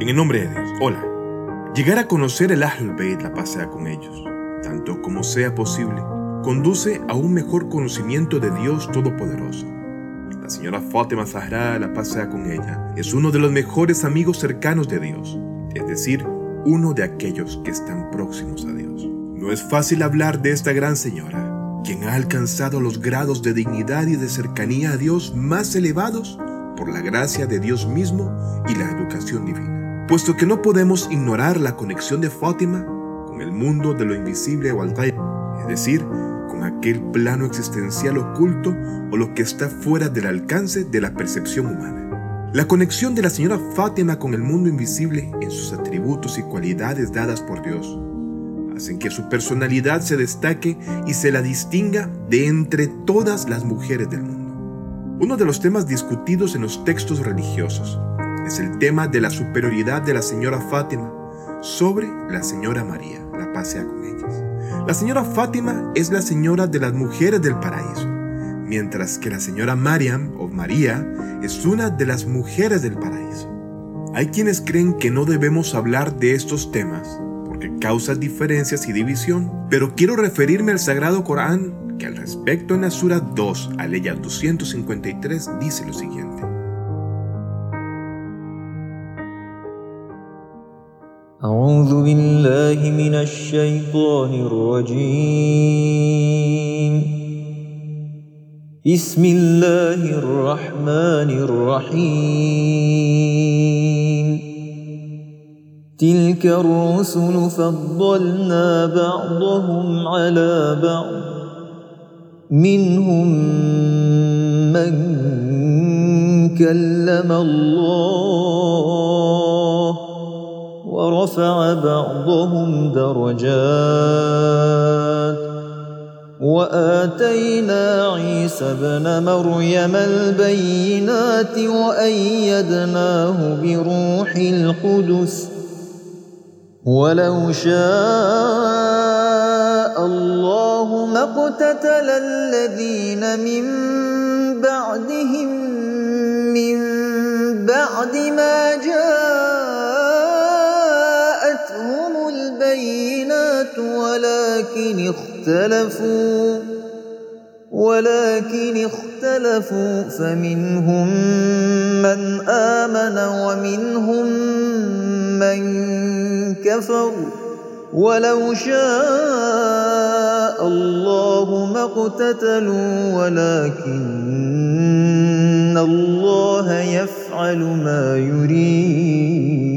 En el nombre de Dios, hola. Llegar a conocer el Ahl Bayt, la pasea con ellos, tanto como sea posible, conduce a un mejor conocimiento de Dios Todopoderoso. La señora Fátima Zahra, la pasea con ella, es uno de los mejores amigos cercanos de Dios, es decir, uno de aquellos que están próximos a Dios. No es fácil hablar de esta gran señora, quien ha alcanzado los grados de dignidad y de cercanía a Dios más elevados por la gracia de Dios mismo y la educación divina puesto que no podemos ignorar la conexión de Fátima con el mundo de lo invisible o al es decir, con aquel plano existencial oculto o lo que está fuera del alcance de la percepción humana. La conexión de la señora Fátima con el mundo invisible en sus atributos y cualidades dadas por Dios hacen que su personalidad se destaque y se la distinga de entre todas las mujeres del mundo. Uno de los temas discutidos en los textos religiosos es el tema de la superioridad de la señora Fátima sobre la señora María, la pasea con ellas. La señora Fátima es la señora de las mujeres del paraíso, mientras que la señora Mariam o María es una de las mujeres del paraíso. Hay quienes creen que no debemos hablar de estos temas porque causan diferencias y división, pero quiero referirme al Sagrado Corán que al respecto en la Sura 2, aleya 253, dice lo siguiente. أعوذ بالله من الشيطان الرجيم. بسم الله الرحمن الرحيم. تلك الرسل فضلنا بعضهم على بعض. منهم من كلم الله ورفع بعضهم درجات وآتينا عيسى ابن مريم البينات وأيدناه بروح القدس ولو شاء الله ما اقتتل الذين من بعدهم من بعد ما ولكن اختلفوا ولكن اختلفوا فمنهم من آمن ومنهم من كفر. ولو شاء الله ما اقتتلوا ولكن الله يفعل ما يريد.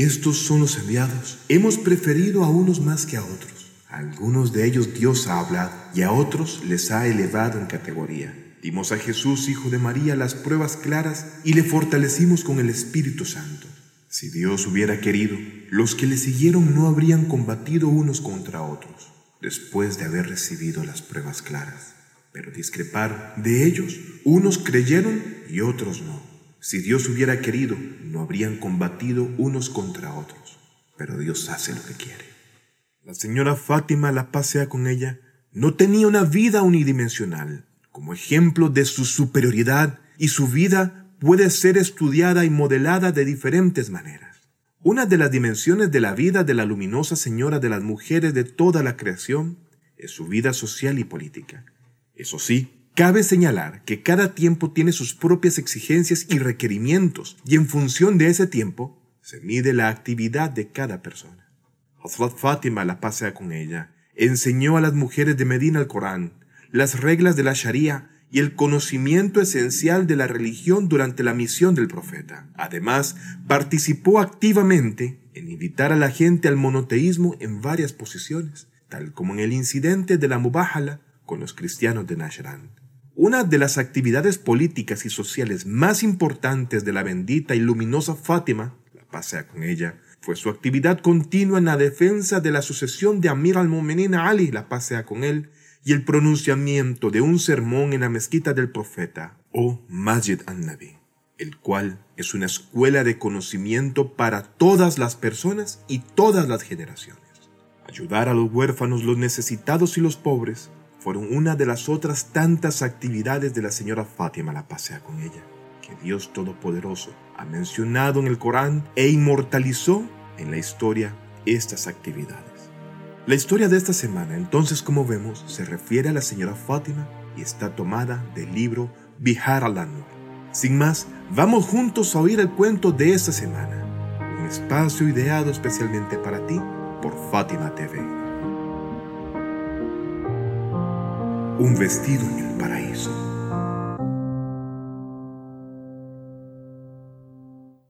Estos son los enviados. Hemos preferido a unos más que a otros. A algunos de ellos Dios ha hablado y a otros les ha elevado en categoría. Dimos a Jesús, hijo de María, las pruebas claras y le fortalecimos con el Espíritu Santo. Si Dios hubiera querido, los que le siguieron no habrían combatido unos contra otros, después de haber recibido las pruebas claras. Pero discreparon. De ellos, unos creyeron y otros no. Si Dios hubiera querido, no habrían combatido unos contra otros. Pero Dios hace lo que quiere. La señora Fátima, la pasea con ella, no tenía una vida unidimensional. Como ejemplo de su superioridad y su vida puede ser estudiada y modelada de diferentes maneras. Una de las dimensiones de la vida de la luminosa señora de las mujeres de toda la creación es su vida social y política. Eso sí, cabe señalar que cada tiempo tiene sus propias exigencias y requerimientos y en función de ese tiempo se mide la actividad de cada persona. Hazrat Fátima, la pasea con ella, enseñó a las mujeres de Medina el Corán, las reglas de la Sharia y el conocimiento esencial de la religión durante la misión del profeta. Además, participó activamente en invitar a la gente al monoteísmo en varias posiciones, tal como en el incidente de la Mubahala con los cristianos de Najran. Una de las actividades políticas y sociales más importantes de la bendita y luminosa Fátima, la pasea con ella, fue su actividad continua en la defensa de la sucesión de Amir al-Mu'minin Ali, la pasea con él, y el pronunciamiento de un sermón en la mezquita del profeta, o Majid an-Nabi, el cual es una escuela de conocimiento para todas las personas y todas las generaciones. Ayudar a los huérfanos, los necesitados y los pobres fueron una de las otras tantas actividades de la señora Fátima la pasea con ella, que Dios Todopoderoso ha mencionado en el Corán e inmortalizó en la historia estas actividades. La historia de esta semana, entonces, como vemos, se refiere a la señora Fátima y está tomada del libro Bihar al Sin más, vamos juntos a oír el cuento de esta semana, un espacio ideado especialmente para ti por Fátima TV. Un vestido en el paraíso.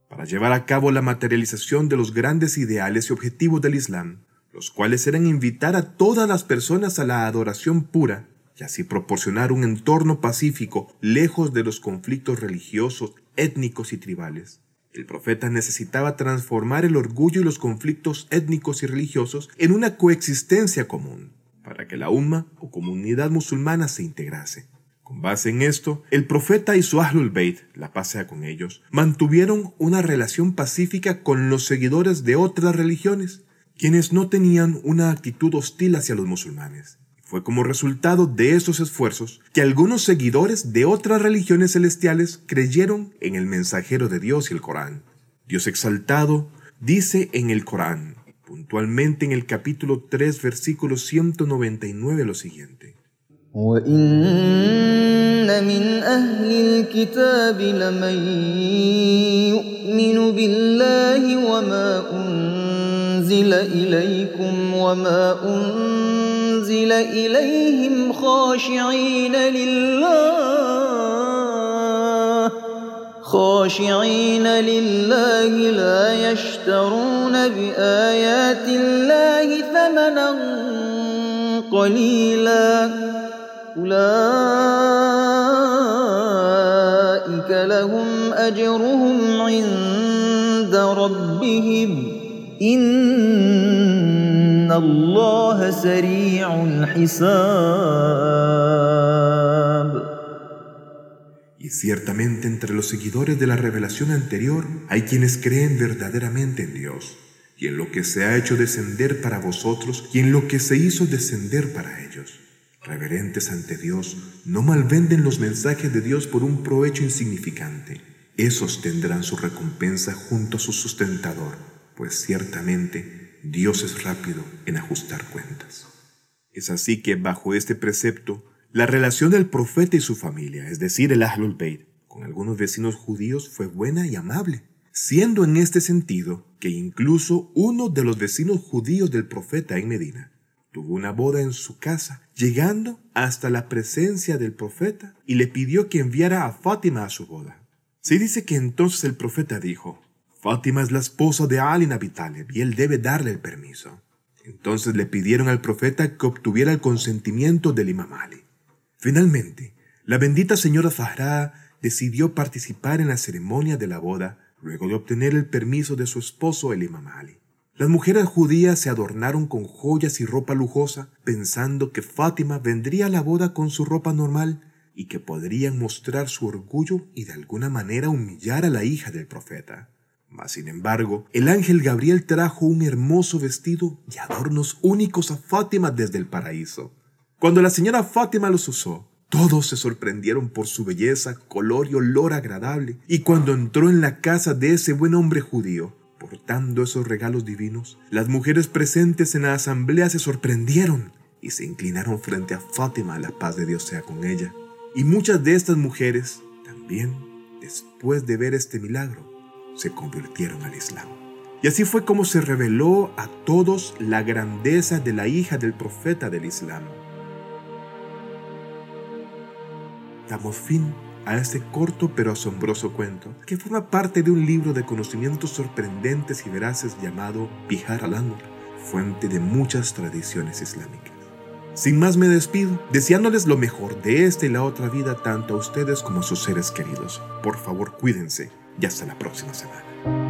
Para llevar a cabo la materialización de los grandes ideales y objetivos del Islam, los cuales eran invitar a todas las personas a la adoración pura y así proporcionar un entorno pacífico lejos de los conflictos religiosos, étnicos y tribales. El profeta necesitaba transformar el orgullo y los conflictos étnicos y religiosos en una coexistencia común, para que la umma o comunidad musulmana se integrase. Con base en esto, el profeta y su Ahlul Bayt, la paz sea con ellos, mantuvieron una relación pacífica con los seguidores de otras religiones, quienes no tenían una actitud hostil hacia los musulmanes. Fue como resultado de esos esfuerzos que algunos seguidores de otras religiones celestiales creyeron en el mensajero de Dios y el Corán. Dios exaltado dice en el Corán, puntualmente en el capítulo 3, versículo 199 lo siguiente. أنزل إليكم وما أنزل إليهم خاشعين لله خاشعين لله لا يشترون بآيات الله ثمنا قليلا. أولئك لهم أجرهم عند ربهم. Y ciertamente entre los seguidores de la revelación anterior hay quienes creen verdaderamente en Dios y en lo que se ha hecho descender para vosotros y en lo que se hizo descender para ellos. Reverentes ante Dios, no malvenden los mensajes de Dios por un provecho insignificante. Esos tendrán su recompensa junto a su sustentador pues ciertamente Dios es rápido en ajustar cuentas. Es así que bajo este precepto, la relación del profeta y su familia, es decir, el Ahlul Bayt, con algunos vecinos judíos fue buena y amable, siendo en este sentido que incluso uno de los vecinos judíos del profeta en Medina tuvo una boda en su casa, llegando hasta la presencia del profeta y le pidió que enviara a Fátima a su boda. Se dice que entonces el profeta dijo, Fátima es la esposa de Ali Nabi y él debe darle el permiso. Entonces le pidieron al profeta que obtuviera el consentimiento del imam Ali. Finalmente, la bendita señora Zahra decidió participar en la ceremonia de la boda luego de obtener el permiso de su esposo el imam Ali. Las mujeres judías se adornaron con joyas y ropa lujosa, pensando que Fátima vendría a la boda con su ropa normal y que podrían mostrar su orgullo y de alguna manera humillar a la hija del profeta. Mas, sin embargo, el ángel Gabriel trajo un hermoso vestido y adornos únicos a Fátima desde el paraíso. Cuando la señora Fátima los usó, todos se sorprendieron por su belleza, color y olor agradable, y cuando entró en la casa de ese buen hombre judío, portando esos regalos divinos, las mujeres presentes en la asamblea se sorprendieron y se inclinaron frente a Fátima, la paz de Dios sea con ella. Y muchas de estas mujeres también, después de ver este milagro, se convirtieron al Islam. Y así fue como se reveló a todos la grandeza de la hija del profeta del Islam. Damos fin a este corto pero asombroso cuento, que forma parte de un libro de conocimientos sorprendentes y veraces llamado Bihar al-Anwar, fuente de muchas tradiciones islámicas. Sin más me despido, deseándoles lo mejor de esta y la otra vida tanto a ustedes como a sus seres queridos. Por favor, cuídense y hasta la próxima semana.